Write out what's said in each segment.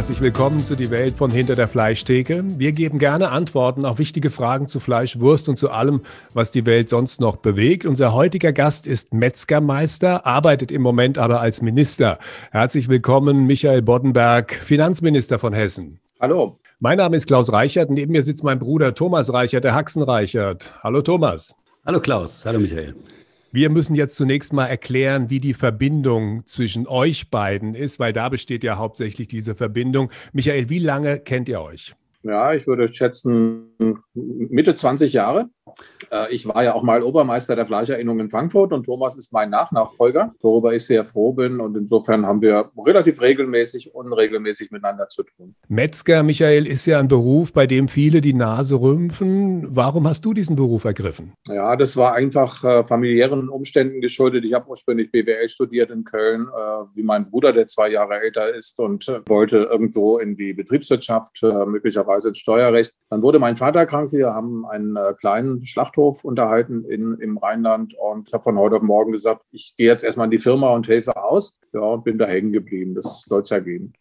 Herzlich willkommen zu Die Welt von Hinter der Fleischtheke. Wir geben gerne Antworten auf wichtige Fragen zu Fleisch, Wurst und zu allem, was die Welt sonst noch bewegt. Unser heutiger Gast ist Metzgermeister, arbeitet im Moment aber als Minister. Herzlich willkommen, Michael Boddenberg, Finanzminister von Hessen. Hallo. Mein Name ist Klaus Reichert. Neben mir sitzt mein Bruder Thomas Reichert, der Haxen Reichert. Hallo Thomas. Hallo Klaus. Hallo Michael. Wir müssen jetzt zunächst mal erklären, wie die Verbindung zwischen euch beiden ist, weil da besteht ja hauptsächlich diese Verbindung. Michael, wie lange kennt ihr euch? Ja, ich würde schätzen Mitte 20 Jahre. Äh, ich war ja auch mal Obermeister der Fleischerinnung in Frankfurt und Thomas ist mein Nachnachfolger, worüber ich sehr froh bin. Und insofern haben wir relativ regelmäßig, unregelmäßig miteinander zu tun. Metzger, Michael, ist ja ein Beruf, bei dem viele die Nase rümpfen. Warum hast du diesen Beruf ergriffen? Ja, das war einfach äh, familiären Umständen geschuldet. Ich habe ursprünglich BWL studiert in Köln, äh, wie mein Bruder, der zwei Jahre älter ist und äh, wollte irgendwo in die Betriebswirtschaft, möglicherweise ins Steuerrecht. Dann wurde mein Vater krank. Wir haben einen kleinen Schlachthof unterhalten in, im Rheinland und habe von heute auf morgen gesagt, ich gehe jetzt erstmal in die Firma und helfe aus. Ja, und bin da hängen geblieben. Das soll es ja geben.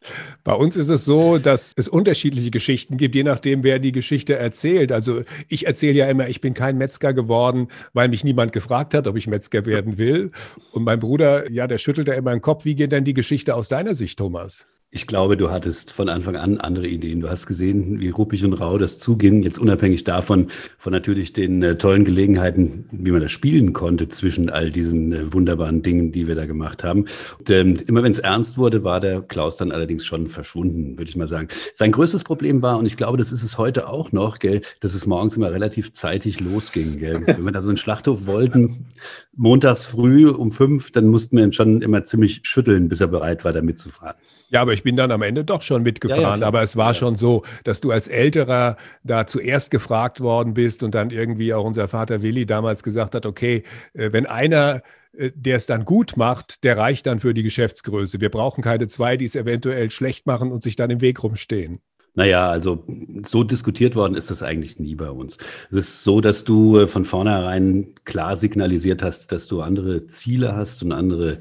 Bei uns ist es so, dass es unterschiedliche Geschichten gibt, je nachdem, wer die Geschichte erzählt. Also ich erzähle ja immer, ich bin kein Metzger geworden, weil mich niemand gefragt hat, ob ich Metzger werden will. Und mein Bruder, ja, der schüttelt ja immer den Kopf. Wie geht denn die Geschichte aus deiner Sicht, Thomas? Ich glaube, du hattest von Anfang an andere Ideen. Du hast gesehen, wie ruppig und rau das zuging. Jetzt unabhängig davon, von natürlich den äh, tollen Gelegenheiten, wie man das spielen konnte zwischen all diesen äh, wunderbaren Dingen, die wir da gemacht haben. Und, ähm, immer wenn es ernst wurde, war der Klaus dann allerdings schon verschwunden, würde ich mal sagen. Sein größtes Problem war, und ich glaube, das ist es heute auch noch, gell, dass es morgens immer relativ zeitig losging. Gell. Wenn wir da so einen Schlachthof wollten, montags früh um fünf, dann mussten wir ihn schon immer ziemlich schütteln, bis er bereit war, da mitzufahren. Ja, aber ich bin dann am Ende doch schon mitgefahren. Ja, ja, aber es war schon so, dass du als Älterer da zuerst gefragt worden bist und dann irgendwie auch unser Vater Willi damals gesagt hat, okay, äh, wenn einer äh, der es dann gut macht, der reicht dann für die Geschäftsgröße. Wir brauchen keine zwei, die es eventuell schlecht machen und sich dann im Weg rumstehen. Naja, also so diskutiert worden ist das eigentlich nie bei uns. Es ist so, dass du äh, von vornherein klar signalisiert hast, dass du andere Ziele hast und andere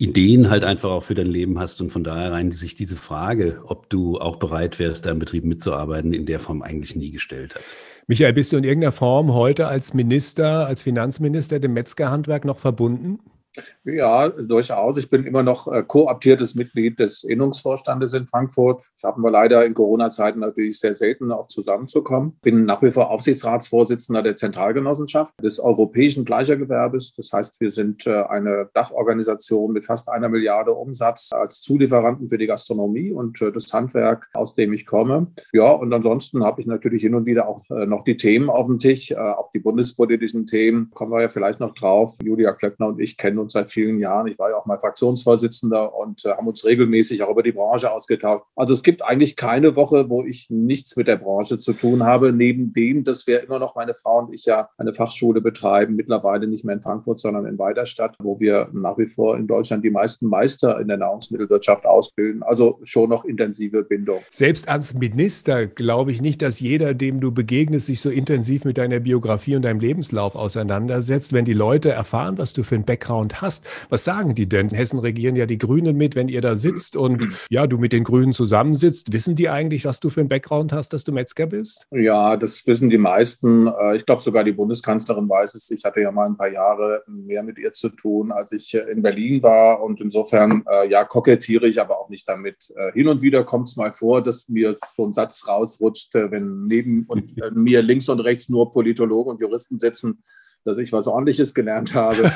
Ideen halt einfach auch für dein Leben hast und von daher rein sich diese Frage, ob du auch bereit wärst, da im Betrieb mitzuarbeiten, in der Form eigentlich nie gestellt hat. Michael, bist du in irgendeiner Form heute als Minister, als Finanzminister dem Metzgerhandwerk noch verbunden? Ja, durchaus. Ich bin immer noch äh, kooptiertes Mitglied des Innungsvorstandes in Frankfurt. Schaffen wir leider in Corona-Zeiten natürlich sehr selten auch zusammenzukommen. Bin nach wie vor Aufsichtsratsvorsitzender der Zentralgenossenschaft des europäischen Gleichergewerbes. Das heißt, wir sind äh, eine Dachorganisation mit fast einer Milliarde Umsatz als Zulieferanten für die Gastronomie und äh, das Handwerk, aus dem ich komme. Ja, und ansonsten habe ich natürlich hin und wieder auch äh, noch die Themen auf dem Tisch, äh, auch die bundespolitischen Themen. Kommen wir ja vielleicht noch drauf. Julia Klöckner und ich kennen uns seit vielen Jahren. Ich war ja auch mal Fraktionsvorsitzender und äh, haben uns regelmäßig auch über die Branche ausgetauscht. Also es gibt eigentlich keine Woche, wo ich nichts mit der Branche zu tun habe, neben dem, dass wir immer noch, meine Frau und ich ja eine Fachschule betreiben, mittlerweile nicht mehr in Frankfurt, sondern in Weiderstadt, wo wir nach wie vor in Deutschland die meisten Meister in der Nahrungsmittelwirtschaft ausbilden. Also schon noch intensive Bindung. Selbst als Minister glaube ich nicht, dass jeder, dem du begegnest, sich so intensiv mit deiner Biografie und deinem Lebenslauf auseinandersetzt. Wenn die Leute erfahren, was du für ein Background Background hast. Was sagen die denn? In Hessen regieren ja die Grünen mit, wenn ihr da sitzt und ja, du mit den Grünen zusammensitzt. Wissen die eigentlich, was du für einen Background hast, dass du Metzger bist? Ja, das wissen die meisten. Äh, ich glaube, sogar die Bundeskanzlerin weiß es. Ich hatte ja mal ein paar Jahre mehr mit ihr zu tun, als ich äh, in Berlin war. Und insofern, äh, ja, kokettiere ich aber auch nicht damit. Hin und wieder kommt es mal vor, dass mir so ein Satz rausrutscht, wenn neben und mir links und rechts nur Politologen und Juristen sitzen dass ich was Ordentliches gelernt habe.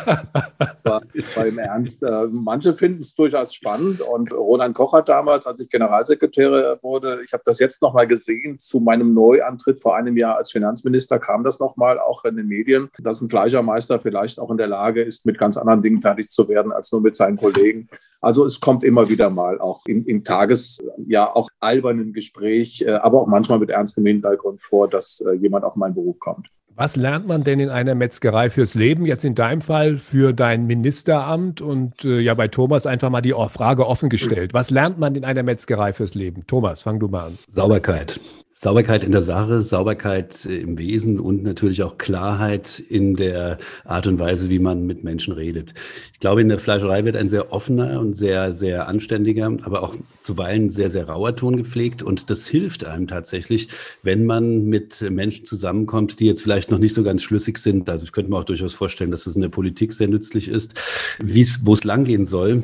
war, war im Ernst. Äh, manche finden es durchaus spannend. Und Roland Koch hat damals, als ich Generalsekretär wurde, ich habe das jetzt nochmal gesehen, zu meinem Neuantritt vor einem Jahr als Finanzminister kam das nochmal auch in den Medien, dass ein Fleischermeister vielleicht auch in der Lage ist, mit ganz anderen Dingen fertig zu werden als nur mit seinen Kollegen. Also es kommt immer wieder mal auch im, im Tages, ja auch albernen Gespräch, äh, aber auch manchmal mit ernstem Hintergrund vor, dass äh, jemand auf meinen Beruf kommt. Was lernt man denn in einer Metzgerei fürs Leben? Jetzt in deinem Fall für dein Ministeramt und äh, ja bei Thomas einfach mal die Frage offen gestellt. Was lernt man in einer Metzgerei fürs Leben? Thomas, fang du mal an. Sauberkeit. Sauberkeit in der Sache, Sauberkeit äh, im Wesen und natürlich auch Klarheit in der Art und Weise, wie man mit Menschen redet. Ich glaube, in der Fleischerei wird ein sehr offener und sehr, sehr anständiger, aber auch zuweilen sehr, sehr rauer Ton gepflegt. Und das hilft einem tatsächlich, wenn man mit Menschen zusammenkommt, die jetzt vielleicht noch nicht so ganz schlüssig sind. Also ich könnte mir auch durchaus vorstellen, dass das in der Politik sehr nützlich ist. Wie es, wo es langgehen soll,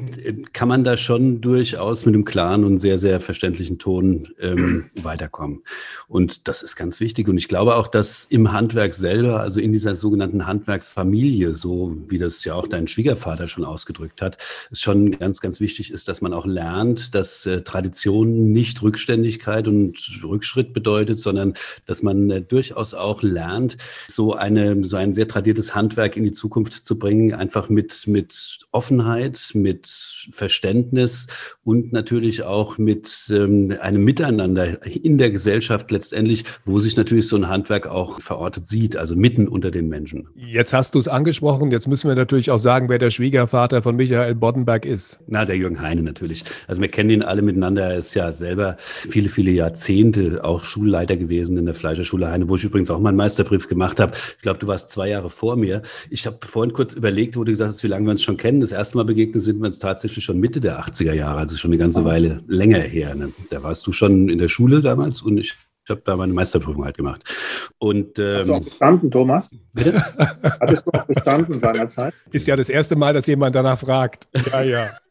kann man da schon durchaus mit einem klaren und sehr, sehr verständlichen Ton ähm, weiterkommen. Und das ist ganz wichtig. Und ich glaube auch, dass im Handwerk selber, also in dieser sogenannten Handwerksfamilie, so wie das ja auch dein Schwiegervater schon ausgedrückt hat, es schon ganz, ganz wichtig ist, dass man auch lernt, dass äh, Tradition nicht Rückständigkeit und Rückschritt bedeutet, sondern dass man äh, durchaus auch lernt, so eine, so ein sehr tradiertes Handwerk in die Zukunft zu bringen, einfach mit, mit Offenheit, mit Verständnis und natürlich auch mit ähm, einem Miteinander in der Gesellschaft Gesellschaft letztendlich, wo sich natürlich so ein Handwerk auch verortet sieht, also mitten unter den Menschen. Jetzt hast du es angesprochen, jetzt müssen wir natürlich auch sagen, wer der Schwiegervater von Michael Boddenberg ist. Na, der Jürgen Heine natürlich. Also wir kennen ihn alle miteinander. Er ist ja selber viele, viele Jahrzehnte auch Schulleiter gewesen in der Fleischerschule Heine, wo ich übrigens auch meinen Meisterbrief gemacht habe. Ich glaube, du warst zwei Jahre vor mir. Ich habe vorhin kurz überlegt, wo du gesagt hast, wie lange wir uns schon kennen. Das erste Mal begegnet sind wir uns tatsächlich schon Mitte der 80er Jahre, also schon eine ganze Weile länger her. Ne? Da warst du schon in der Schule damals und ich ich habe da meine Meisterprüfung halt gemacht. Und, ähm, Hast du auch bestanden, Thomas? Bitte? Hattest du auch bestanden seinerzeit? Ist ja das erste Mal, dass jemand danach fragt. Ja, ja.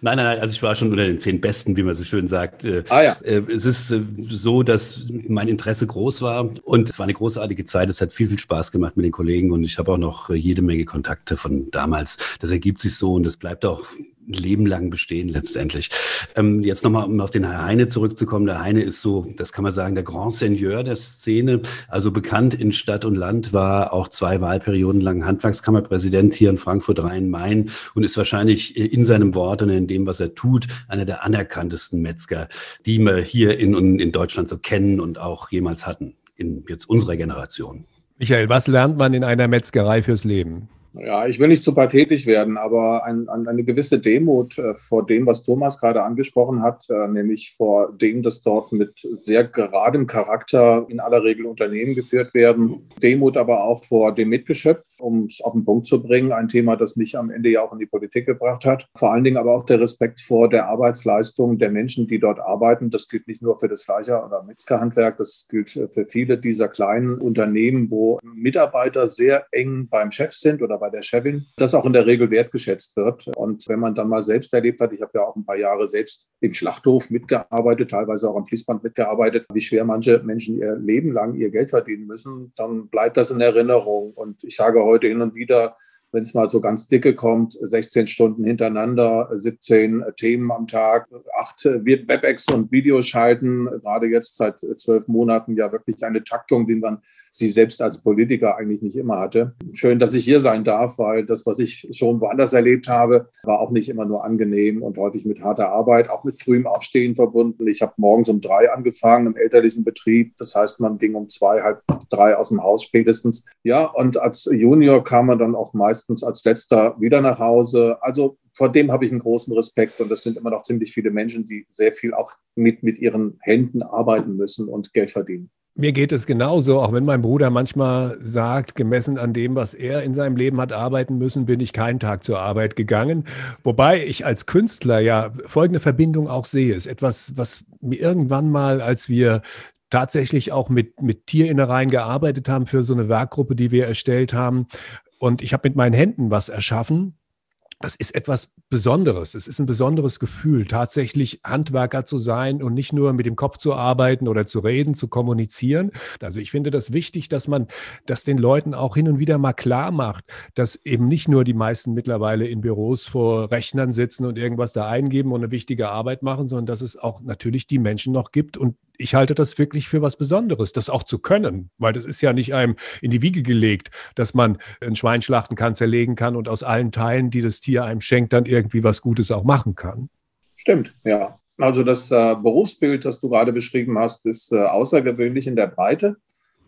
nein, nein, nein, also ich war schon unter den zehn Besten, wie man so schön sagt. Äh, ah, ja. Äh, es ist äh, so, dass mein Interesse groß war und es war eine großartige Zeit. Es hat viel, viel Spaß gemacht mit den Kollegen und ich habe auch noch jede Menge Kontakte von damals. Das ergibt sich so und das bleibt auch Leben lang bestehen letztendlich. Ähm, jetzt nochmal, um auf den Herr Heine zurückzukommen. Der Heine ist so, das kann man sagen, der Grand Seigneur der Szene, also bekannt in Stadt und Land, war auch zwei Wahlperioden lang Handwerkskammerpräsident hier in Frankfurt Rhein-Main und ist wahrscheinlich in seinem Wort und in dem, was er tut, einer der anerkanntesten Metzger, die wir hier in, in Deutschland so kennen und auch jemals hatten, in jetzt unserer Generation. Michael, was lernt man in einer Metzgerei fürs Leben? Ja, ich will nicht zu pathetisch werden, aber ein, ein, eine gewisse Demut äh, vor dem, was Thomas gerade angesprochen hat, äh, nämlich vor dem, dass dort mit sehr geradem Charakter in aller Regel Unternehmen geführt werden. Demut aber auch vor dem Mitgeschöpf, um es auf den Punkt zu bringen. Ein Thema, das mich am Ende ja auch in die Politik gebracht hat. Vor allen Dingen aber auch der Respekt vor der Arbeitsleistung der Menschen, die dort arbeiten. Das gilt nicht nur für das Fleischer- oder Metzgerhandwerk, das gilt für viele dieser kleinen Unternehmen, wo Mitarbeiter sehr eng beim Chef sind oder bei bei der Chevin, das auch in der Regel wertgeschätzt wird. Und wenn man dann mal selbst erlebt hat, ich habe ja auch ein paar Jahre selbst im Schlachthof mitgearbeitet, teilweise auch am Fließband mitgearbeitet, wie schwer manche Menschen ihr Leben lang ihr Geld verdienen müssen, dann bleibt das in Erinnerung. Und ich sage heute hin und wieder, wenn es mal so ganz dicke kommt, 16 Stunden hintereinander, 17 Themen am Tag, acht WebEx und Videos schalten, gerade jetzt seit zwölf Monaten ja wirklich eine Taktung, die man sie selbst als Politiker eigentlich nicht immer hatte. Schön, dass ich hier sein darf, weil das, was ich schon woanders erlebt habe, war auch nicht immer nur angenehm und häufig mit harter Arbeit, auch mit frühem Aufstehen verbunden. Ich habe morgens um drei angefangen im elterlichen Betrieb. Das heißt, man ging um zwei, halb drei aus dem Haus spätestens. Ja, und als Junior kam man dann auch meistens als letzter wieder nach Hause. Also vor dem habe ich einen großen Respekt und das sind immer noch ziemlich viele Menschen, die sehr viel auch mit, mit ihren Händen arbeiten müssen und Geld verdienen. Mir geht es genauso, auch wenn mein Bruder manchmal sagt, gemessen an dem, was er in seinem Leben hat arbeiten müssen, bin ich keinen Tag zur Arbeit gegangen. Wobei ich als Künstler ja folgende Verbindung auch sehe. Es ist etwas, was mir irgendwann mal, als wir tatsächlich auch mit, mit Tierinnereien gearbeitet haben für so eine Werkgruppe, die wir erstellt haben. Und ich habe mit meinen Händen was erschaffen, das ist etwas Besonderes. Es ist ein besonderes Gefühl, tatsächlich Handwerker zu sein und nicht nur mit dem Kopf zu arbeiten oder zu reden, zu kommunizieren. Also ich finde das wichtig, dass man das den Leuten auch hin und wieder mal klar macht, dass eben nicht nur die meisten mittlerweile in Büros vor Rechnern sitzen und irgendwas da eingeben und eine wichtige Arbeit machen, sondern dass es auch natürlich die Menschen noch gibt und ich halte das wirklich für was Besonderes, das auch zu können, weil das ist ja nicht einem in die Wiege gelegt, dass man ein Schwein schlachten kann, zerlegen kann und aus allen Teilen, die das Tier einem schenkt, dann irgendwie was Gutes auch machen kann. Stimmt, ja. Also das äh, Berufsbild, das du gerade beschrieben hast, ist äh, außergewöhnlich in der Breite.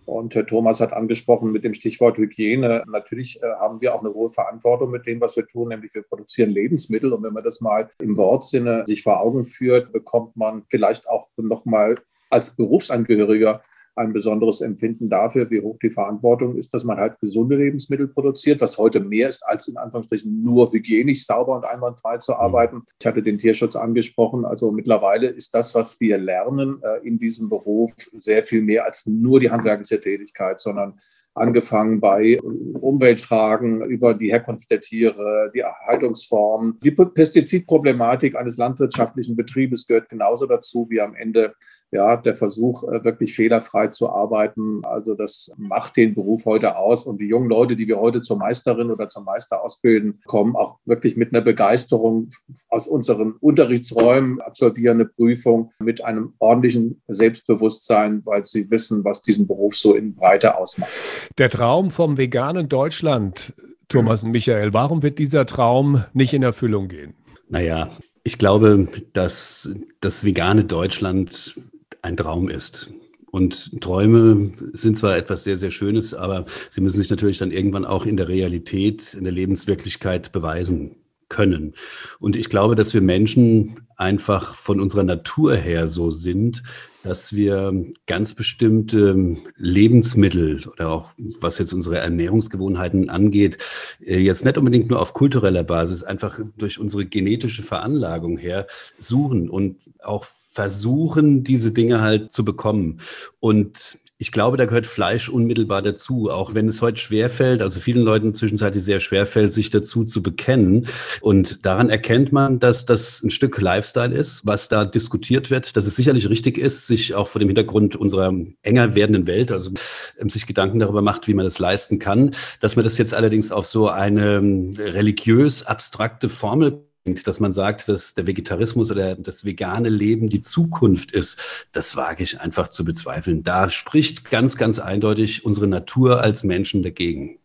Und Herr Thomas hat angesprochen mit dem Stichwort Hygiene. Natürlich äh, haben wir auch eine hohe Verantwortung mit dem, was wir tun, nämlich wir produzieren Lebensmittel. Und wenn man das mal im Wortsinne sich vor Augen führt, bekommt man vielleicht auch noch mal als Berufsangehöriger ein besonderes Empfinden dafür, wie hoch die Verantwortung ist, dass man halt gesunde Lebensmittel produziert, was heute mehr ist, als in Anführungsstrichen nur hygienisch sauber und einwandfrei zu mhm. arbeiten. Ich hatte den Tierschutz angesprochen. Also mittlerweile ist das, was wir lernen äh, in diesem Beruf, sehr viel mehr als nur die handwerkliche Tätigkeit, sondern angefangen bei Umweltfragen über die Herkunft der Tiere, die Haltungsform. Die Pestizidproblematik eines landwirtschaftlichen Betriebes gehört genauso dazu wie am Ende ja, der Versuch, äh, wirklich fehlerfrei zu arbeiten. Also das macht den Beruf heute aus. Und die jungen Leute, die wir heute zur Meisterin oder zum Meister ausbilden, kommen auch wirklich mit einer Begeisterung aus unseren Unterrichtsräumen, absolvieren eine Prüfung mit einem ordentlichen Selbstbewusstsein, weil sie wissen, was diesen Beruf so in Breite ausmacht. Der Traum vom veganen Deutschland, Thomas und Michael, warum wird dieser Traum nicht in Erfüllung gehen? Naja, ich glaube, dass das vegane Deutschland ein Traum ist. Und Träume sind zwar etwas sehr, sehr Schönes, aber sie müssen sich natürlich dann irgendwann auch in der Realität, in der Lebenswirklichkeit beweisen können. Und ich glaube, dass wir Menschen einfach von unserer Natur her so sind, dass wir ganz bestimmte Lebensmittel oder auch was jetzt unsere Ernährungsgewohnheiten angeht, äh, jetzt nicht unbedingt nur auf kultureller Basis, einfach durch unsere genetische Veranlagung her suchen und auch versuchen, diese Dinge halt zu bekommen. Und ich glaube, da gehört Fleisch unmittelbar dazu, auch wenn es heute schwerfällt, also vielen Leuten zwischenzeitlich sehr schwerfällt, sich dazu zu bekennen. Und daran erkennt man, dass das ein Stück Lifestyle ist, was da diskutiert wird, dass es sicherlich richtig ist, sich auch vor dem Hintergrund unserer enger werdenden Welt, also ähm, sich Gedanken darüber macht, wie man das leisten kann. Dass man das jetzt allerdings auf so eine ähm, religiös abstrakte Formel dass man sagt, dass der Vegetarismus oder das vegane Leben die Zukunft ist, das wage ich einfach zu bezweifeln. Da spricht ganz, ganz eindeutig unsere Natur als Menschen dagegen.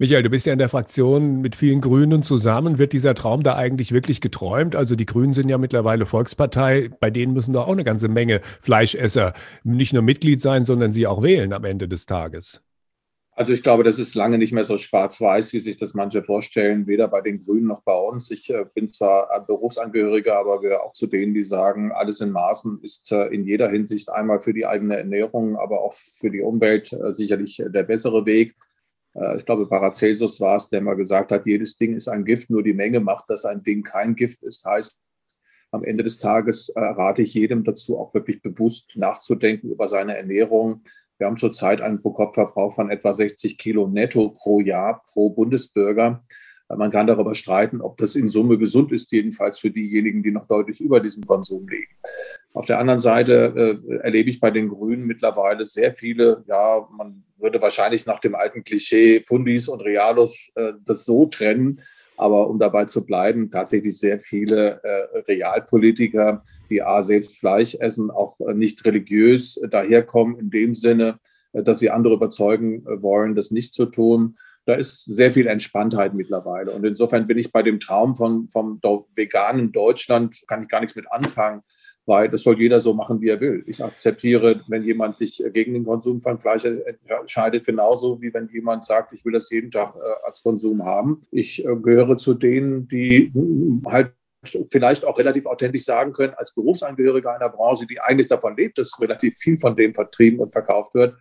Michael, du bist ja in der Fraktion mit vielen Grünen zusammen. Wird dieser Traum da eigentlich wirklich geträumt? Also die Grünen sind ja mittlerweile Volkspartei. Bei denen müssen doch auch eine ganze Menge Fleischesser nicht nur Mitglied sein, sondern sie auch wählen am Ende des Tages. Also ich glaube, das ist lange nicht mehr so schwarz-weiß, wie sich das manche vorstellen, weder bei den Grünen noch bei uns. Ich äh, bin zwar Berufsangehöriger, aber gehöre auch zu denen, die sagen, alles in Maßen ist äh, in jeder Hinsicht einmal für die eigene Ernährung, aber auch für die Umwelt äh, sicherlich der bessere Weg. Ich glaube, Paracelsus war es, der mal gesagt hat, jedes Ding ist ein Gift, nur die Menge macht, dass ein Ding kein Gift ist. Heißt, am Ende des Tages rate ich jedem dazu, auch wirklich bewusst nachzudenken über seine Ernährung, wir haben zurzeit einen Pro-Kopf-Verbrauch von etwa 60 Kilo netto pro Jahr pro Bundesbürger. Man kann darüber streiten, ob das in Summe gesund ist, jedenfalls für diejenigen, die noch deutlich über diesem Konsum liegen. Auf der anderen Seite äh, erlebe ich bei den Grünen mittlerweile sehr viele, ja, man würde wahrscheinlich nach dem alten Klischee Fundis und Realos äh, das so trennen, aber um dabei zu bleiben, tatsächlich sehr viele äh, Realpolitiker, die A, selbst Fleisch essen, auch äh, nicht religiös daherkommen, in dem Sinne, äh, dass sie andere überzeugen äh, wollen, das nicht zu tun. Da ist sehr viel Entspanntheit mittlerweile. Und insofern bin ich bei dem Traum von, vom veganen Deutschland, kann ich gar nichts mit anfangen, weil das soll jeder so machen, wie er will. Ich akzeptiere, wenn jemand sich gegen den Konsum von Fleisch entscheidet, genauso wie wenn jemand sagt, ich will das jeden Tag als Konsum haben. Ich gehöre zu denen, die hm, halt vielleicht auch relativ authentisch sagen können, als Berufsangehöriger einer Branche, die eigentlich davon lebt, dass relativ viel von dem vertrieben und verkauft wird,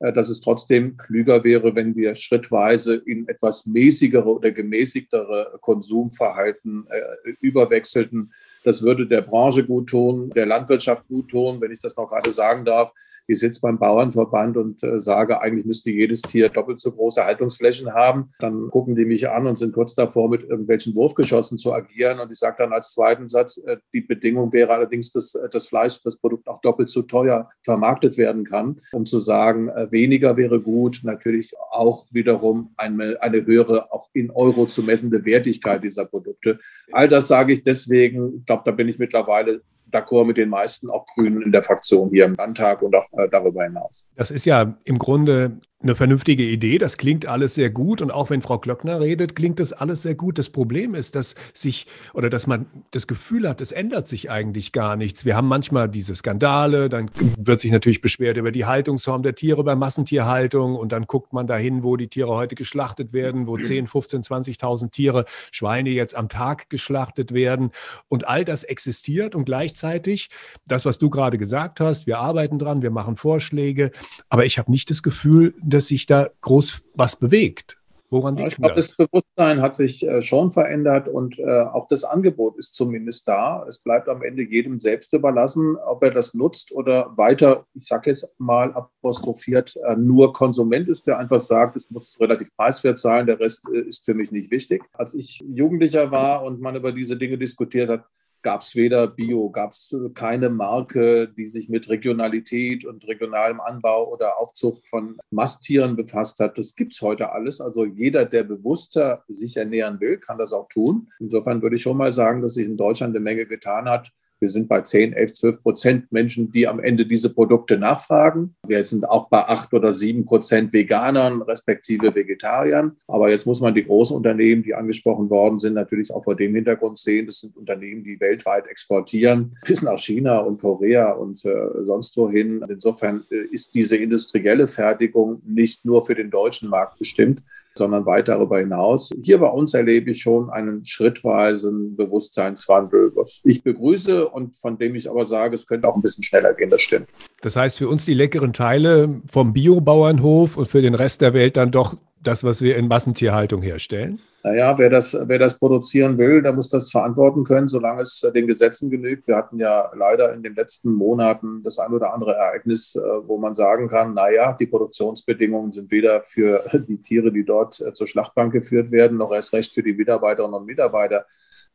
äh, dass es trotzdem klüger wäre, wenn wir schrittweise in etwas mäßigere oder gemäßigtere Konsumverhalten äh, überwechselten. Das würde der Branche gut tun, der Landwirtschaft gut tun, wenn ich das noch gerade sagen darf ich sitze beim Bauernverband und äh, sage, eigentlich müsste jedes Tier doppelt so große Haltungsflächen haben. Dann gucken die mich an und sind kurz davor, mit irgendwelchen Wurfgeschossen zu agieren. Und ich sage dann als zweiten Satz, äh, die Bedingung wäre allerdings, dass äh, das Fleisch, das Produkt auch doppelt so teuer vermarktet werden kann, um zu sagen, äh, weniger wäre gut. Natürlich auch wiederum eine, eine höhere, auch in Euro zu messende Wertigkeit dieser Produkte. All das sage ich deswegen, ich glaube, da bin ich mittlerweile d'accord mit den meisten auch Grünen in der Fraktion hier im Landtag und auch äh, darüber hinaus. Das ist ja im Grunde eine vernünftige Idee, das klingt alles sehr gut und auch wenn Frau Klöckner redet, klingt das alles sehr gut. Das Problem ist, dass sich oder dass man das Gefühl hat, es ändert sich eigentlich gar nichts. Wir haben manchmal diese Skandale, dann wird sich natürlich beschwert über die Haltungsform der Tiere bei Massentierhaltung und dann guckt man dahin, wo die Tiere heute geschlachtet werden, wo 10, 15, 20.000 Tiere, Schweine jetzt am Tag geschlachtet werden und all das existiert und gleichzeitig das, was du gerade gesagt hast, wir arbeiten dran, wir machen Vorschläge, aber ich habe nicht das Gefühl, dass sich da groß was bewegt. Woran liegt ja, ich glaube, das? das Bewusstsein hat sich äh, schon verändert und äh, auch das Angebot ist zumindest da. Es bleibt am Ende jedem selbst überlassen, ob er das nutzt oder weiter, ich sage jetzt mal apostrophiert, äh, nur Konsument ist, der einfach sagt, es muss relativ preiswert sein, der Rest äh, ist für mich nicht wichtig. Als ich Jugendlicher war und man über diese Dinge diskutiert hat, gab es weder Bio, gab es keine Marke, die sich mit Regionalität und regionalem Anbau oder Aufzucht von Masttieren befasst hat. Das gibt es heute alles. Also jeder, der bewusster sich ernähren will, kann das auch tun. Insofern würde ich schon mal sagen, dass sich in Deutschland eine Menge getan hat. Wir sind bei 10, 11, 12 Prozent Menschen, die am Ende diese Produkte nachfragen. Wir sind auch bei 8 oder 7 Prozent Veganern respektive Vegetariern. Aber jetzt muss man die großen Unternehmen, die angesprochen worden sind, natürlich auch vor dem Hintergrund sehen. Das sind Unternehmen, die weltweit exportieren, bis nach China und Korea und äh, sonst wohin. Insofern äh, ist diese industrielle Fertigung nicht nur für den deutschen Markt bestimmt, sondern weit darüber hinaus. Hier bei uns erlebe ich schon einen schrittweisen Bewusstseinswandel, was ich begrüße und von dem ich aber sage, es könnte auch ein bisschen schneller gehen, das stimmt. Das heißt, für uns die leckeren Teile vom Biobauernhof und für den Rest der Welt dann doch das, was wir in Massentierhaltung herstellen? Naja, wer das, wer das produzieren will, der muss das verantworten können, solange es den Gesetzen genügt. Wir hatten ja leider in den letzten Monaten das ein oder andere Ereignis, äh, wo man sagen kann, naja, die Produktionsbedingungen sind weder für die Tiere, die dort äh, zur Schlachtbank geführt werden, noch erst recht für die Mitarbeiterinnen und Mitarbeiter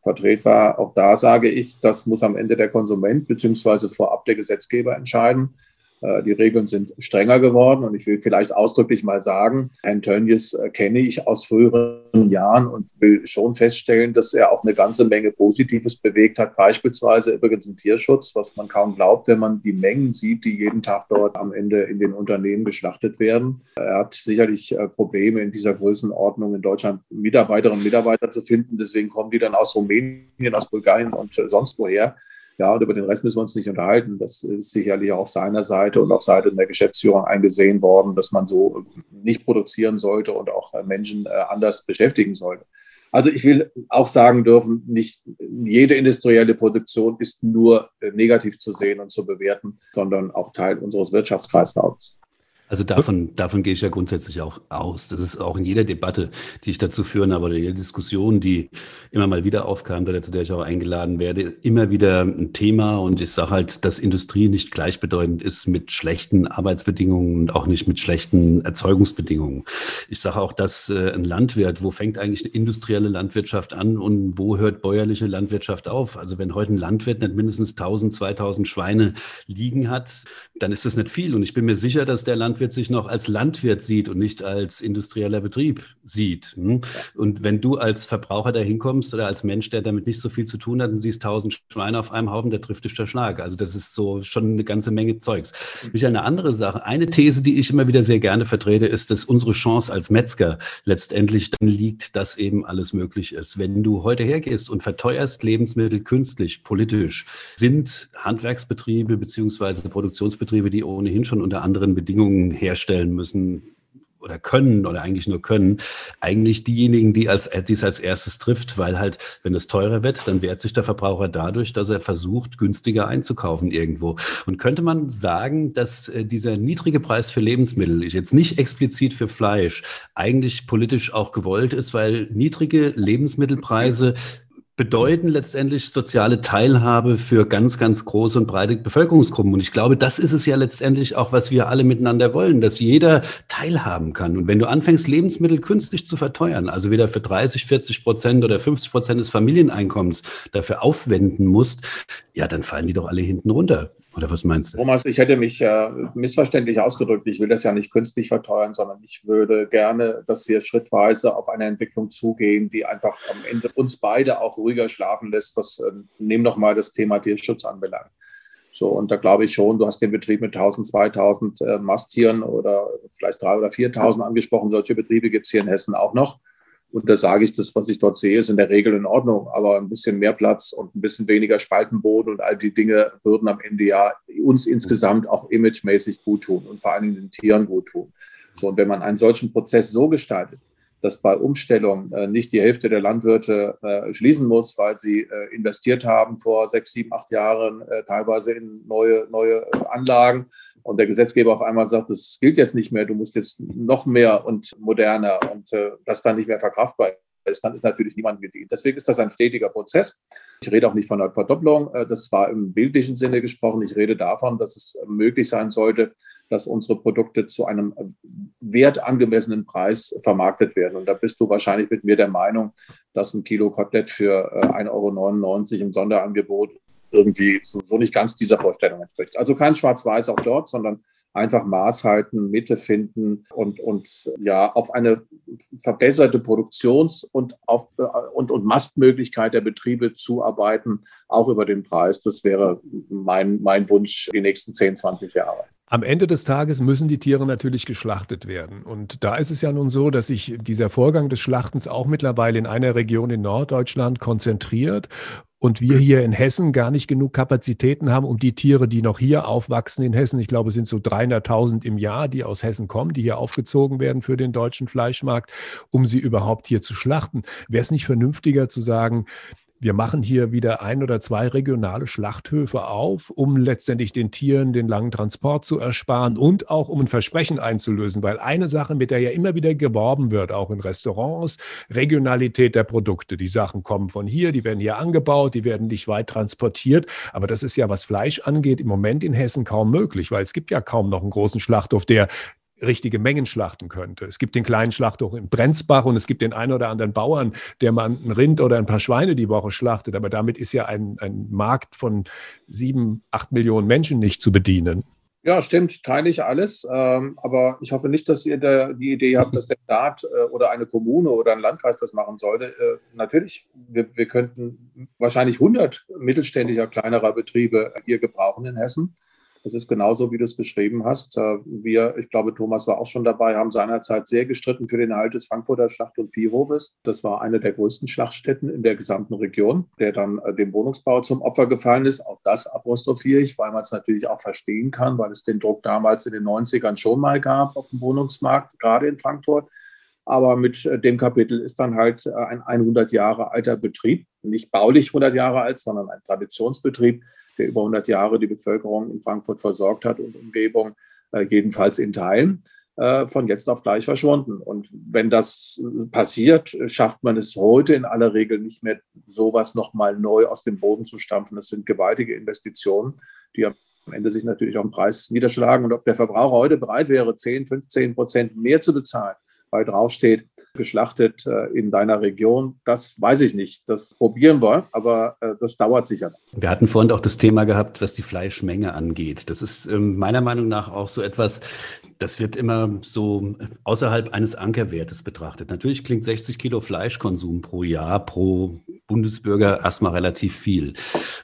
vertretbar. Auch da sage ich, das muss am Ende der Konsument bzw. vorab der Gesetzgeber entscheiden. Äh, die Regeln sind strenger geworden und ich will vielleicht ausdrücklich mal sagen, Herrn Tönnies äh, kenne ich aus früheren Jahren und will schon feststellen, dass er auch eine ganze Menge Positives bewegt hat, beispielsweise übrigens im Tierschutz, was man kaum glaubt, wenn man die Mengen sieht, die jeden Tag dort am Ende in den Unternehmen geschlachtet werden. Er hat sicherlich äh, Probleme in dieser Größenordnung in Deutschland Mitarbeiterinnen und Mitarbeiter zu finden. Deswegen kommen die dann aus Rumänien, aus Bulgarien und sonst woher. Ja, und über den Rest müssen wir uns nicht unterhalten. Das ist sicherlich auch auf seiner Seite und auf Seite der Geschäftsführung eingesehen worden, dass man so nicht produzieren sollte und auch Menschen äh, anders beschäftigen sollte. Also ich will auch sagen dürfen, nicht jede industrielle Produktion ist nur äh, negativ zu sehen und zu bewerten, sondern auch Teil unseres Wirtschaftskreislaufs. Also davon, davon gehe ich ja grundsätzlich auch aus. Das ist auch in jeder Debatte, die ich dazu führen habe, oder jeder Diskussion, die immer mal wieder aufkam, zu der ich auch eingeladen werde, immer wieder ein Thema. Und ich sage halt, dass Industrie nicht gleichbedeutend ist mit schlechten Arbeitsbedingungen und auch nicht mit schlechten Erzeugungsbedingungen. Ich sage auch, dass äh, ein Landwirt, wo fängt eigentlich eine industrielle Landwirtschaft an und wo hört bäuerliche Landwirtschaft auf? Also wenn heute ein Landwirt nicht mindestens 1000, 2000 Schweine liegen hat, dann ist das nicht viel. Und ich bin mir sicher, dass der Landwirt Landwirt sich noch als Landwirt sieht und nicht als industrieller Betrieb sieht. Hm? Und wenn du als Verbraucher da hinkommst oder als Mensch, der damit nicht so viel zu tun hat und siehst tausend Schweine auf einem Haufen, der trifft dich der Schlag. Also das ist so schon eine ganze Menge Zeugs. Mich eine andere Sache. Eine These, die ich immer wieder sehr gerne vertrete, ist, dass unsere Chance als Metzger letztendlich dann liegt, dass eben alles möglich ist. Wenn du heute hergehst und verteuerst Lebensmittel künstlich, politisch, sind Handwerksbetriebe beziehungsweise Produktionsbetriebe, die ohnehin schon unter anderen Bedingungen herstellen müssen oder können oder eigentlich nur können, eigentlich diejenigen, die als, es als erstes trifft, weil halt, wenn es teurer wird, dann wehrt sich der Verbraucher dadurch, dass er versucht, günstiger einzukaufen irgendwo. Und könnte man sagen, dass äh, dieser niedrige Preis für Lebensmittel, jetzt nicht explizit für Fleisch, eigentlich politisch auch gewollt ist, weil niedrige Lebensmittelpreise bedeuten letztendlich soziale Teilhabe für ganz, ganz große und breite Bevölkerungsgruppen. Und ich glaube, das ist es ja letztendlich auch, was wir alle miteinander wollen, dass jeder teilhaben kann. Und wenn du anfängst, Lebensmittel künstlich zu verteuern, also wieder für 30, 40 Prozent oder 50 Prozent des Familieneinkommens dafür aufwenden musst, ja, dann fallen die doch alle hinten runter. Oder was meinst du? Thomas, ich hätte mich äh, missverständlich ausgedrückt. Ich will das ja nicht künstlich verteuern, sondern ich würde gerne, dass wir schrittweise auf eine Entwicklung zugehen, die einfach am Ende uns beide auch ruhiger schlafen lässt, was äh, nehmen noch mal das Thema Tierschutz anbelangt. So, und da glaube ich schon, du hast den Betrieb mit 1000, 2000 äh, Masttieren oder vielleicht 3.000 oder 4.000 angesprochen. Solche Betriebe gibt es hier in Hessen auch noch. Und da sage ich, das, was ich dort sehe, ist in der Regel in Ordnung. Aber ein bisschen mehr Platz und ein bisschen weniger Spaltenboden und all die Dinge würden am Ende ja uns insgesamt auch imagemäßig gut tun und vor allen Dingen den Tieren gut tun. So, und wenn man einen solchen Prozess so gestaltet, dass bei Umstellung äh, nicht die Hälfte der Landwirte äh, schließen muss, weil sie äh, investiert haben vor sechs, sieben, acht Jahren, äh, teilweise in neue, neue Anlagen. Und der Gesetzgeber auf einmal sagt, das gilt jetzt nicht mehr, du musst jetzt noch mehr und moderner und äh, das dann nicht mehr verkraftbar ist, dann ist natürlich niemand gedient. Deswegen ist das ein stetiger Prozess. Ich rede auch nicht von einer Verdopplung, äh, das war im bildlichen Sinne gesprochen. Ich rede davon, dass es möglich sein sollte, dass unsere Produkte zu einem wertangemessenen Preis vermarktet werden. Und da bist du wahrscheinlich mit mir der Meinung, dass ein Kilo Kotelett für 1,99 Euro im Sonderangebot irgendwie so, nicht ganz dieser Vorstellung entspricht. Also kein Schwarz-Weiß auch dort, sondern einfach Maß halten, Mitte finden und, und ja, auf eine verbesserte Produktions- und, auf, und, und Mastmöglichkeit der Betriebe zuarbeiten, auch über den Preis. Das wäre mein, mein Wunsch die nächsten 10, 20 Jahre. Am Ende des Tages müssen die Tiere natürlich geschlachtet werden. Und da ist es ja nun so, dass sich dieser Vorgang des Schlachtens auch mittlerweile in einer Region in Norddeutschland konzentriert und wir hier in Hessen gar nicht genug Kapazitäten haben, um die Tiere, die noch hier aufwachsen in Hessen, ich glaube, es sind so 300.000 im Jahr, die aus Hessen kommen, die hier aufgezogen werden für den deutschen Fleischmarkt, um sie überhaupt hier zu schlachten. Wäre es nicht vernünftiger zu sagen, wir machen hier wieder ein oder zwei regionale Schlachthöfe auf, um letztendlich den Tieren den langen Transport zu ersparen und auch um ein Versprechen einzulösen. Weil eine Sache, mit der ja immer wieder geworben wird, auch in Restaurants, Regionalität der Produkte. Die Sachen kommen von hier, die werden hier angebaut, die werden nicht weit transportiert. Aber das ist ja, was Fleisch angeht, im Moment in Hessen kaum möglich, weil es gibt ja kaum noch einen großen Schlachthof, der richtige Mengen schlachten könnte. Es gibt den kleinen Schlachthof in Brenzbach und es gibt den einen oder anderen Bauern, der mal ein Rind oder ein paar Schweine die Woche schlachtet. Aber damit ist ja ein, ein Markt von sieben, acht Millionen Menschen nicht zu bedienen. Ja, stimmt, teile ich alles. Ähm, aber ich hoffe nicht, dass ihr da die Idee habt, dass der Staat äh, oder eine Kommune oder ein Landkreis das machen sollte. Äh, natürlich, wir, wir könnten wahrscheinlich 100 mittelständischer, kleinerer Betriebe hier gebrauchen in Hessen. Das ist genauso, wie du es beschrieben hast. Äh, wir, ich glaube, Thomas war auch schon dabei, haben seinerzeit sehr gestritten für den Erhalt des Frankfurter Schlacht- und Viehhofes. Das war eine der größten Schlachtstätten in der gesamten Region, der dann äh, dem Wohnungsbau zum Opfer gefallen ist. Auch das apostrophiere ich, weil man es natürlich auch verstehen kann, weil es den Druck damals in den 90ern schon mal gab auf dem Wohnungsmarkt, gerade in Frankfurt. Aber mit äh, dem Kapitel ist dann halt ein 100 Jahre alter Betrieb, nicht baulich 100 Jahre alt, sondern ein Traditionsbetrieb, der über 100 Jahre die Bevölkerung in Frankfurt versorgt hat und Umgebung, äh, jedenfalls in Teilen, äh, von jetzt auf gleich verschwunden. Und wenn das passiert, schafft man es heute in aller Regel nicht mehr, sowas nochmal neu aus dem Boden zu stampfen. Das sind gewaltige Investitionen, die am Ende sich natürlich auch im Preis niederschlagen. Und ob der Verbraucher heute bereit wäre, 10, 15 Prozent mehr zu bezahlen, weil draufsteht, geschlachtet äh, in deiner Region? Das weiß ich nicht. Das probieren wir, aber äh, das dauert sicher. Wir hatten vorhin auch das Thema gehabt, was die Fleischmenge angeht. Das ist ähm, meiner Meinung nach auch so etwas, das wird immer so außerhalb eines Ankerwertes betrachtet. Natürlich klingt 60 Kilo Fleischkonsum pro Jahr pro Bundesbürger erstmal relativ viel.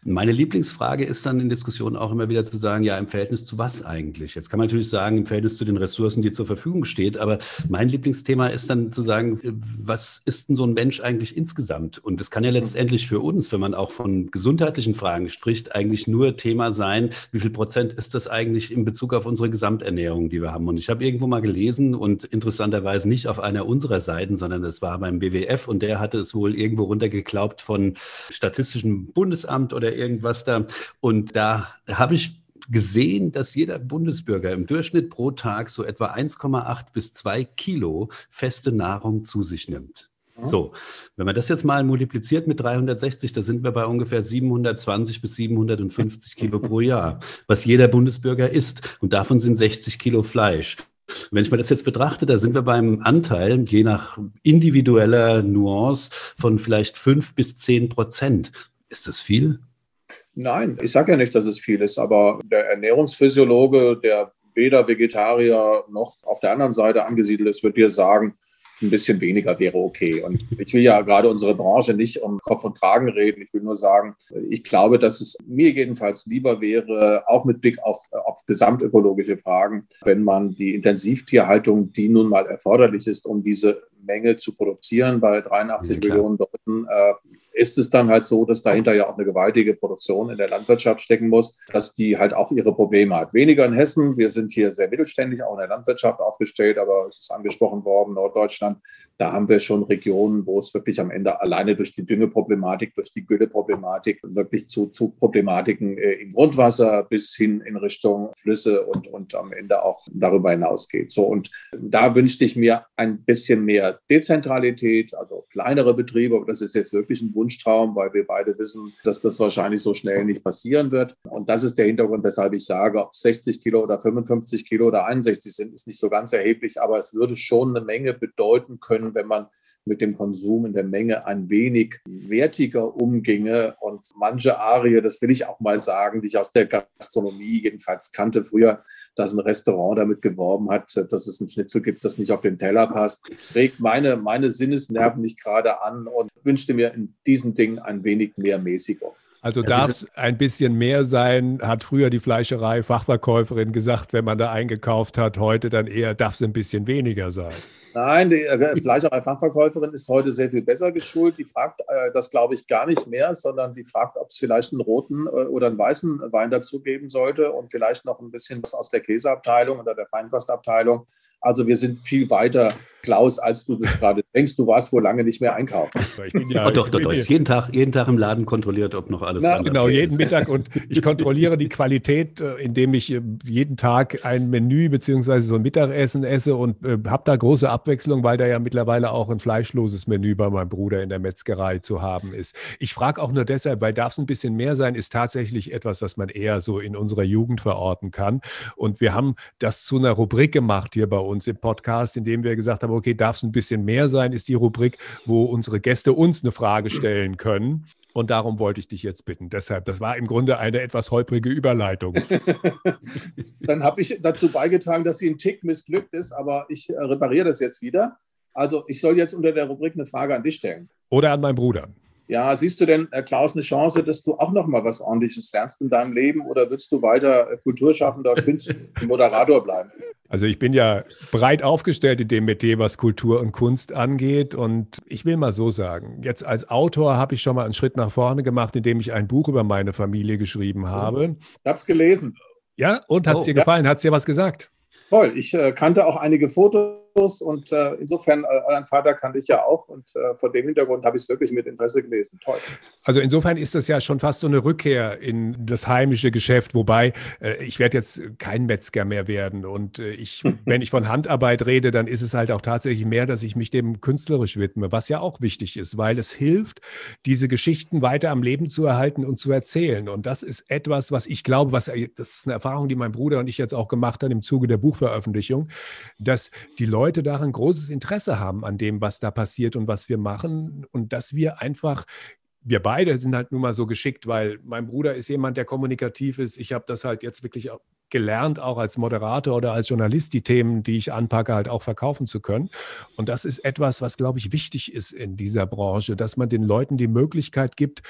Meine Lieblingsfrage ist dann in Diskussionen auch immer wieder zu sagen, ja, im Verhältnis zu was eigentlich? Jetzt kann man natürlich sagen, im Verhältnis zu den Ressourcen, die zur Verfügung steht, aber mein Lieblingsthema ist dann zu sagen, was ist denn so ein Mensch eigentlich insgesamt? Und es kann ja letztendlich für uns, wenn man auch von gesundheitlichen Fragen spricht, eigentlich nur Thema sein, wie viel Prozent ist das eigentlich in Bezug auf unsere Gesamternährung, die wir haben? Und ich habe irgendwo mal gelesen und interessanterweise nicht auf einer unserer Seiten, sondern es war beim WWF und der hatte es wohl irgendwo runtergeglaubt von Statistischem Bundesamt oder irgendwas da. Und da habe ich gesehen, dass jeder Bundesbürger im Durchschnitt pro Tag so etwa 1,8 bis 2 Kilo feste Nahrung zu sich nimmt. So, wenn man das jetzt mal multipliziert mit 360, da sind wir bei ungefähr 720 bis 750 Kilo pro Jahr, was jeder Bundesbürger isst. Und davon sind 60 Kilo Fleisch. Wenn ich mir das jetzt betrachte, da sind wir beim Anteil, je nach individueller Nuance, von vielleicht fünf bis zehn Prozent. Ist das viel? Nein, ich sage ja nicht, dass es viel ist, aber der Ernährungsphysiologe, der weder Vegetarier noch auf der anderen Seite angesiedelt ist, wird dir sagen, ein bisschen weniger wäre okay. Und ich will ja gerade unsere Branche nicht um Kopf und Kragen reden. Ich will nur sagen, ich glaube, dass es mir jedenfalls lieber wäre, auch mit Blick auf, auf gesamtökologische Fragen, wenn man die Intensivtierhaltung, die nun mal erforderlich ist, um diese Menge zu produzieren bei 83 ja, Millionen Leuten, äh, ist es dann halt so, dass dahinter ja auch eine gewaltige Produktion in der Landwirtschaft stecken muss, dass die halt auch ihre Probleme hat. Weniger in Hessen. Wir sind hier sehr mittelständig, auch in der Landwirtschaft aufgestellt, aber es ist angesprochen worden, Norddeutschland da haben wir schon Regionen, wo es wirklich am Ende alleine durch die Düngeproblematik, durch die Gülleproblematik wirklich zu, zu Problematiken äh, im Grundwasser bis hin in Richtung Flüsse und, und am Ende auch darüber hinausgeht. So, und da wünschte ich mir ein bisschen mehr Dezentralität, also kleinere Betriebe, aber das ist jetzt wirklich ein Wunschtraum, weil wir beide wissen, dass das wahrscheinlich so schnell nicht passieren wird. Und das ist der Hintergrund, weshalb ich sage, ob 60 Kilo oder 55 Kilo oder 61 sind, ist nicht so ganz erheblich, aber es würde schon eine Menge bedeuten können, wenn man mit dem Konsum in der Menge ein wenig wertiger umginge. Und manche Arie, das will ich auch mal sagen, die ich aus der Gastronomie jedenfalls kannte früher, dass ein Restaurant damit geworben hat, dass es ein Schnitzel gibt, das nicht auf den Teller passt, regt meine, meine Sinnesnerven nicht gerade an und wünschte mir in diesen Dingen ein wenig mehr Mäßigung. Also darf es ein bisschen mehr sein, hat früher die Fleischerei Fachverkäuferin gesagt, wenn man da eingekauft hat, heute dann eher darf es ein bisschen weniger sein. Nein, die äh, Fleischerei-Fachverkäuferin ist heute sehr viel besser geschult. Die fragt äh, das, glaube ich, gar nicht mehr, sondern die fragt, ob es vielleicht einen roten äh, oder einen weißen Wein dazugeben sollte und vielleicht noch ein bisschen was aus der Käseabteilung oder der Feinkostabteilung. Also wir sind viel weiter Klaus, als du das gerade denkst. Du warst wohl lange nicht mehr einkaufen. Ich bin ja, oh, doch, doch, doch. Ist jeden Tag, jeden Tag im Laden kontrolliert, ob noch alles. Na, genau, jeden Mittag. Und ich kontrolliere die Qualität, äh, indem ich äh, jeden Tag ein Menü beziehungsweise so ein Mittagessen esse und äh, habe da große Abwechslung, weil da ja mittlerweile auch ein fleischloses Menü bei meinem Bruder in der Metzgerei zu haben ist. Ich frage auch nur deshalb, weil darf es ein bisschen mehr sein, ist tatsächlich etwas, was man eher so in unserer Jugend verorten kann. Und wir haben das zu einer Rubrik gemacht hier bei uns im Podcast, indem wir gesagt haben, habe, okay, darf es ein bisschen mehr sein, ist die Rubrik, wo unsere Gäste uns eine Frage stellen können. Und darum wollte ich dich jetzt bitten. Deshalb, das war im Grunde eine etwas holprige Überleitung. Dann habe ich dazu beigetragen, dass sie ein Tick missglückt ist, aber ich äh, repariere das jetzt wieder. Also ich soll jetzt unter der Rubrik eine Frage an dich stellen. Oder an meinen Bruder. Ja, siehst du denn, äh, Klaus, eine Chance, dass du auch noch mal was Ordentliches lernst in deinem Leben oder willst du weiter äh, Kulturschaffender, Künstler, Moderator bleiben? Also ich bin ja breit aufgestellt in dem Metier, was Kultur und Kunst angeht. Und ich will mal so sagen, jetzt als Autor habe ich schon mal einen Schritt nach vorne gemacht, indem ich ein Buch über meine Familie geschrieben habe. Ich habe es gelesen. Ja, und hat es oh, dir gefallen? Ja. Hat es dir was gesagt? Toll. Ich äh, kannte auch einige Fotos und äh, insofern, äh, euren Vater kannte ich ja auch und äh, vor dem Hintergrund habe ich es wirklich mit Interesse gelesen. Toll. Also insofern ist das ja schon fast so eine Rückkehr in das heimische Geschäft, wobei äh, ich werde jetzt kein Metzger mehr werden und äh, ich, wenn ich von Handarbeit rede, dann ist es halt auch tatsächlich mehr, dass ich mich dem künstlerisch widme, was ja auch wichtig ist, weil es hilft, diese Geschichten weiter am Leben zu erhalten und zu erzählen. Und das ist etwas, was ich glaube, was das ist eine Erfahrung, die mein Bruder und ich jetzt auch gemacht haben im Zuge der Buch Buchveröffentlichung, dass die Leute daran großes Interesse haben an dem, was da passiert und was wir machen und dass wir einfach wir beide sind halt nun mal so geschickt, weil mein Bruder ist jemand, der kommunikativ ist. Ich habe das halt jetzt wirklich gelernt, auch als Moderator oder als Journalist, die Themen, die ich anpacke, halt auch verkaufen zu können. Und das ist etwas, was, glaube ich, wichtig ist in dieser Branche, dass man den Leuten die Möglichkeit gibt,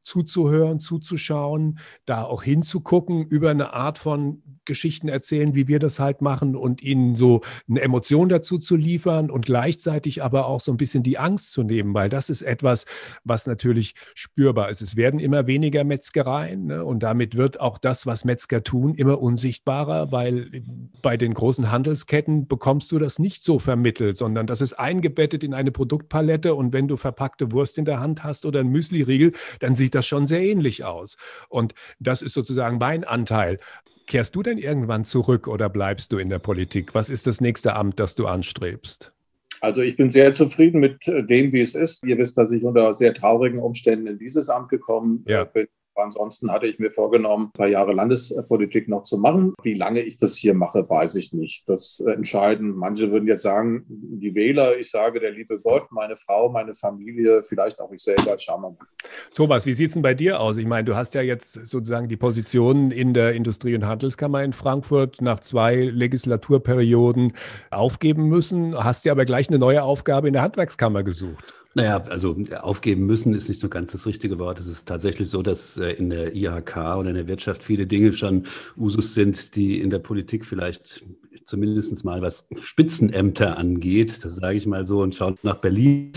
zuzuhören, zuzuschauen, da auch hinzugucken, über eine Art von Geschichten erzählen, wie wir das halt machen und ihnen so eine Emotion dazu zu liefern und gleichzeitig aber auch so ein bisschen die Angst zu nehmen, weil das ist etwas, was natürlich spürbar ist. Es werden immer weniger Metzgereien ne? und damit wird auch das, was Metzger tun, immer unsichtbarer, weil bei den großen Handelsketten bekommst du das nicht so vermittelt, sondern das ist eingebettet in eine Produktpalette und wenn du verpackte Wurst in der Hand hast oder ein Müsli-Riegel, dann sieht schon sehr ähnlich aus. Und das ist sozusagen mein Anteil. Kehrst du denn irgendwann zurück oder bleibst du in der Politik? Was ist das nächste Amt, das du anstrebst? Also ich bin sehr zufrieden mit äh, dem, wie es ist. Ihr wisst, dass ich unter sehr traurigen Umständen in dieses Amt gekommen äh, ja. bin. Aber ansonsten hatte ich mir vorgenommen, ein paar Jahre Landespolitik noch zu machen. Wie lange ich das hier mache, weiß ich nicht. Das entscheiden. Manche würden jetzt sagen, die Wähler. Ich sage, der liebe Gott, meine Frau, meine Familie, vielleicht auch ich selber. Schauen wir mal. Thomas, wie sieht es denn bei dir aus? Ich meine, du hast ja jetzt sozusagen die Position in der Industrie- und Handelskammer in Frankfurt nach zwei Legislaturperioden aufgeben müssen, hast dir aber gleich eine neue Aufgabe in der Handwerkskammer gesucht. Naja, also aufgeben müssen ist nicht so ganz das richtige Wort. Es ist tatsächlich so, dass äh, in der IHK oder in der Wirtschaft viele Dinge schon Usus sind, die in der Politik vielleicht zumindest mal was Spitzenämter angeht, das sage ich mal so, und schaut nach Berlin,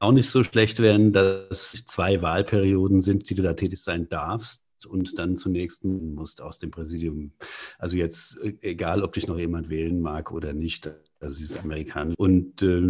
auch nicht so schlecht werden, dass zwei Wahlperioden sind, die du da tätig sein darfst und dann zunächst musst aus dem Präsidium. Also jetzt, äh, egal, ob dich noch jemand wählen mag oder nicht, das ist amerikanisch. Und äh,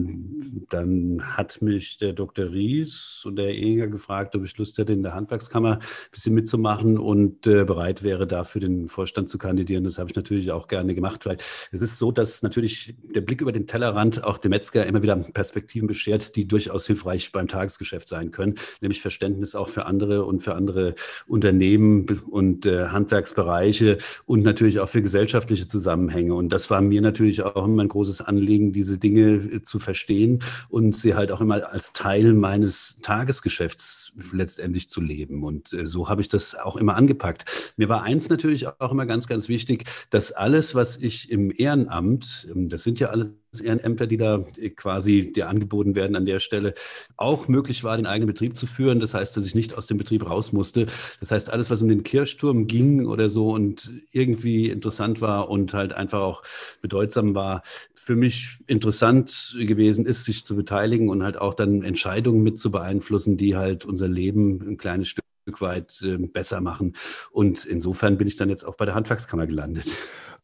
dann hat mich der Dr. Ries und der Eger gefragt, ob ich Lust hätte, in der Handwerkskammer ein bisschen mitzumachen und äh, bereit wäre, dafür den Vorstand zu kandidieren. Das habe ich natürlich auch gerne gemacht, weil es ist so, dass natürlich der Blick über den Tellerrand auch dem Metzger immer wieder Perspektiven beschert, die durchaus hilfreich beim Tagesgeschäft sein können, nämlich Verständnis auch für andere und für andere Unternehmen und äh, Handwerksbereiche und natürlich auch für gesellschaftliche Zusammenhänge. Und das war mir natürlich auch immer ein großes großes Anliegen, diese Dinge äh, zu verstehen und sie halt auch immer als Teil meines Tagesgeschäfts letztendlich zu leben. Und äh, so habe ich das auch immer angepackt. Mir war eins natürlich auch immer ganz, ganz wichtig, dass alles, was ich im Ehrenamt, ähm, das sind ja alles Ehrenämter, die da quasi dir angeboten werden an der Stelle, auch möglich war, den eigenen Betrieb zu führen. Das heißt, dass ich nicht aus dem Betrieb raus musste. Das heißt, alles, was um den Kirchturm ging oder so und irgendwie interessant war und halt einfach auch bedeutsam war, für mich interessant gewesen ist, sich zu beteiligen und halt auch dann Entscheidungen mit zu beeinflussen, die halt unser Leben ein kleines Stück weit äh, besser machen. Und insofern bin ich dann jetzt auch bei der Handwerkskammer gelandet.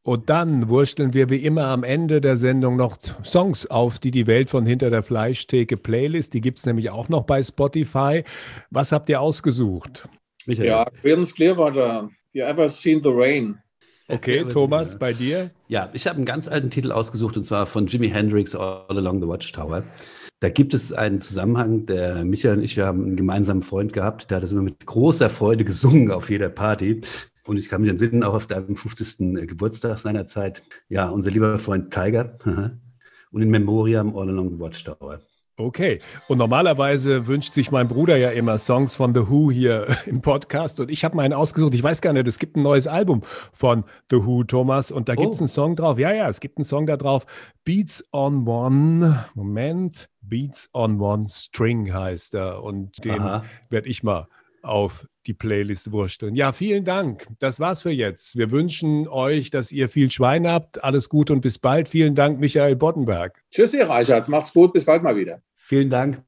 Und dann wursteln wir wie immer am Ende der Sendung noch Songs auf, die die Welt von hinter der Fleischtheke Playlist, die gibt es nämlich auch noch bei Spotify. Was habt ihr ausgesucht? Michael. Ja, Creedence Clearwater, You Ever Seen the Rain? Okay, Thomas, bei dir? Ja, ich habe einen ganz alten Titel ausgesucht und zwar von Jimi Hendrix All Along the Watchtower. Da gibt es einen Zusammenhang, der Michael und ich, wir haben einen gemeinsamen Freund gehabt, der hat das immer mit großer Freude gesungen auf jeder Party. Und ich kann mich entsinnen, auch auf deinem 50. Äh, Geburtstag seinerzeit, ja, unser lieber Freund Tiger und in Memoriam All Along the Watchtower. Okay. Und normalerweise wünscht sich mein Bruder ja immer Songs von The Who hier im Podcast. Und ich habe meinen ausgesucht. Ich weiß gar nicht, es gibt ein neues Album von The Who, Thomas. Und da gibt es oh. einen Song drauf. Ja, ja, es gibt einen Song da drauf. Beats on One. Moment. Beats on One String heißt er. Und den werde ich mal auf die Playlist wursteln. Ja, vielen Dank. Das war's für jetzt. Wir wünschen euch, dass ihr viel Schwein habt. Alles Gute und bis bald. Vielen Dank, Michael Boddenberg. Tschüss, ihr Reichertz. Macht's gut. Bis bald mal wieder. Vielen Dank.